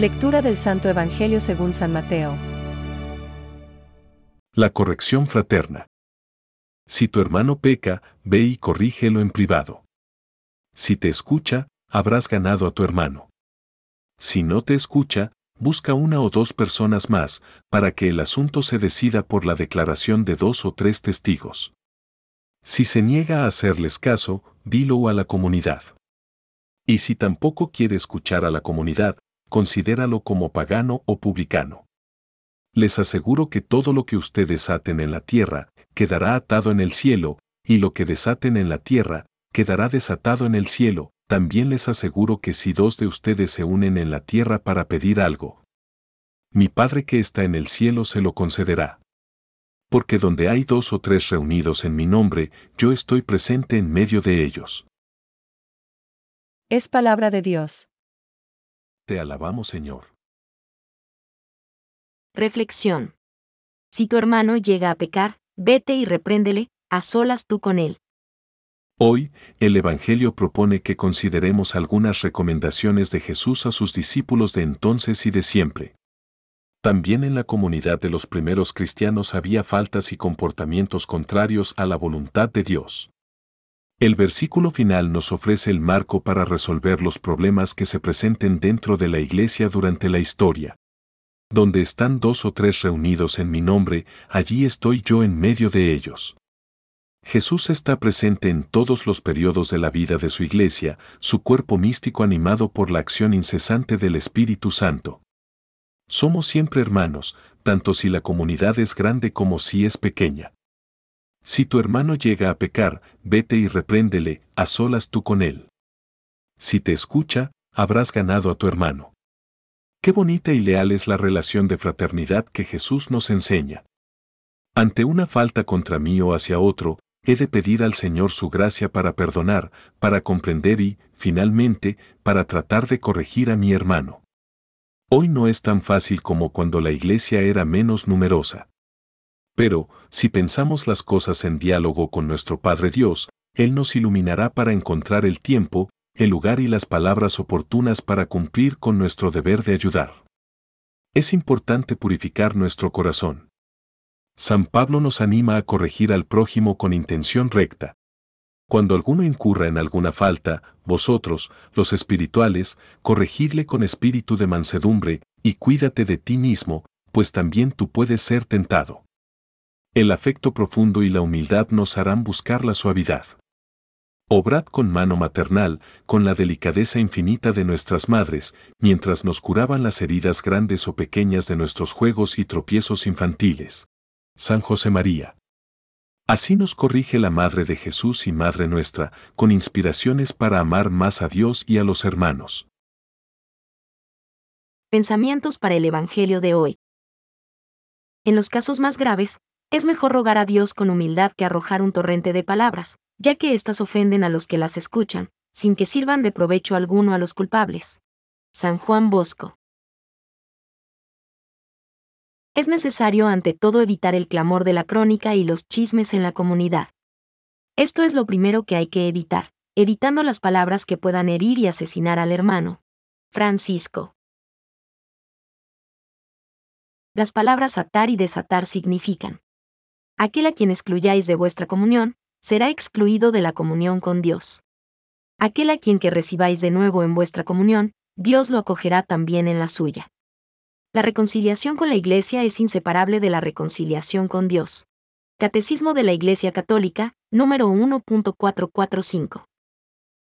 Lectura del Santo Evangelio según San Mateo. La corrección fraterna. Si tu hermano peca, ve y corrígelo en privado. Si te escucha, habrás ganado a tu hermano. Si no te escucha, busca una o dos personas más, para que el asunto se decida por la declaración de dos o tres testigos. Si se niega a hacerles caso, dilo a la comunidad. Y si tampoco quiere escuchar a la comunidad, considéralo como pagano o publicano. Les aseguro que todo lo que ustedes aten en la tierra, quedará atado en el cielo, y lo que desaten en la tierra, quedará desatado en el cielo. También les aseguro que si dos de ustedes se unen en la tierra para pedir algo, mi Padre que está en el cielo se lo concederá. Porque donde hay dos o tres reunidos en mi nombre, yo estoy presente en medio de ellos. Es palabra de Dios. Te alabamos, Señor. Reflexión. Si tu hermano llega a pecar, vete y repréndele, a solas tú con él. Hoy, el Evangelio propone que consideremos algunas recomendaciones de Jesús a sus discípulos de entonces y de siempre. También en la comunidad de los primeros cristianos había faltas y comportamientos contrarios a la voluntad de Dios. El versículo final nos ofrece el marco para resolver los problemas que se presenten dentro de la iglesia durante la historia. Donde están dos o tres reunidos en mi nombre, allí estoy yo en medio de ellos. Jesús está presente en todos los periodos de la vida de su iglesia, su cuerpo místico animado por la acción incesante del Espíritu Santo. Somos siempre hermanos, tanto si la comunidad es grande como si es pequeña. Si tu hermano llega a pecar, vete y repréndele, a solas tú con él. Si te escucha, habrás ganado a tu hermano. Qué bonita y leal es la relación de fraternidad que Jesús nos enseña. Ante una falta contra mí o hacia otro, he de pedir al Señor su gracia para perdonar, para comprender y, finalmente, para tratar de corregir a mi hermano. Hoy no es tan fácil como cuando la iglesia era menos numerosa. Pero, si pensamos las cosas en diálogo con nuestro Padre Dios, Él nos iluminará para encontrar el tiempo, el lugar y las palabras oportunas para cumplir con nuestro deber de ayudar. Es importante purificar nuestro corazón. San Pablo nos anima a corregir al prójimo con intención recta. Cuando alguno incurra en alguna falta, vosotros, los espirituales, corregidle con espíritu de mansedumbre, y cuídate de ti mismo, pues también tú puedes ser tentado. El afecto profundo y la humildad nos harán buscar la suavidad. Obrad con mano maternal, con la delicadeza infinita de nuestras madres, mientras nos curaban las heridas grandes o pequeñas de nuestros juegos y tropiezos infantiles. San José María. Así nos corrige la Madre de Jesús y Madre nuestra, con inspiraciones para amar más a Dios y a los hermanos. Pensamientos para el Evangelio de hoy. En los casos más graves, es mejor rogar a Dios con humildad que arrojar un torrente de palabras, ya que éstas ofenden a los que las escuchan, sin que sirvan de provecho alguno a los culpables. San Juan Bosco. Es necesario ante todo evitar el clamor de la crónica y los chismes en la comunidad. Esto es lo primero que hay que evitar, evitando las palabras que puedan herir y asesinar al hermano. Francisco. Las palabras atar y desatar significan aquel a quien excluyáis de vuestra comunión, será excluido de la comunión con Dios. Aquel a quien que recibáis de nuevo en vuestra comunión, Dios lo acogerá también en la suya. La reconciliación con la Iglesia es inseparable de la reconciliación con Dios. Catecismo de la Iglesia Católica, número 1.445.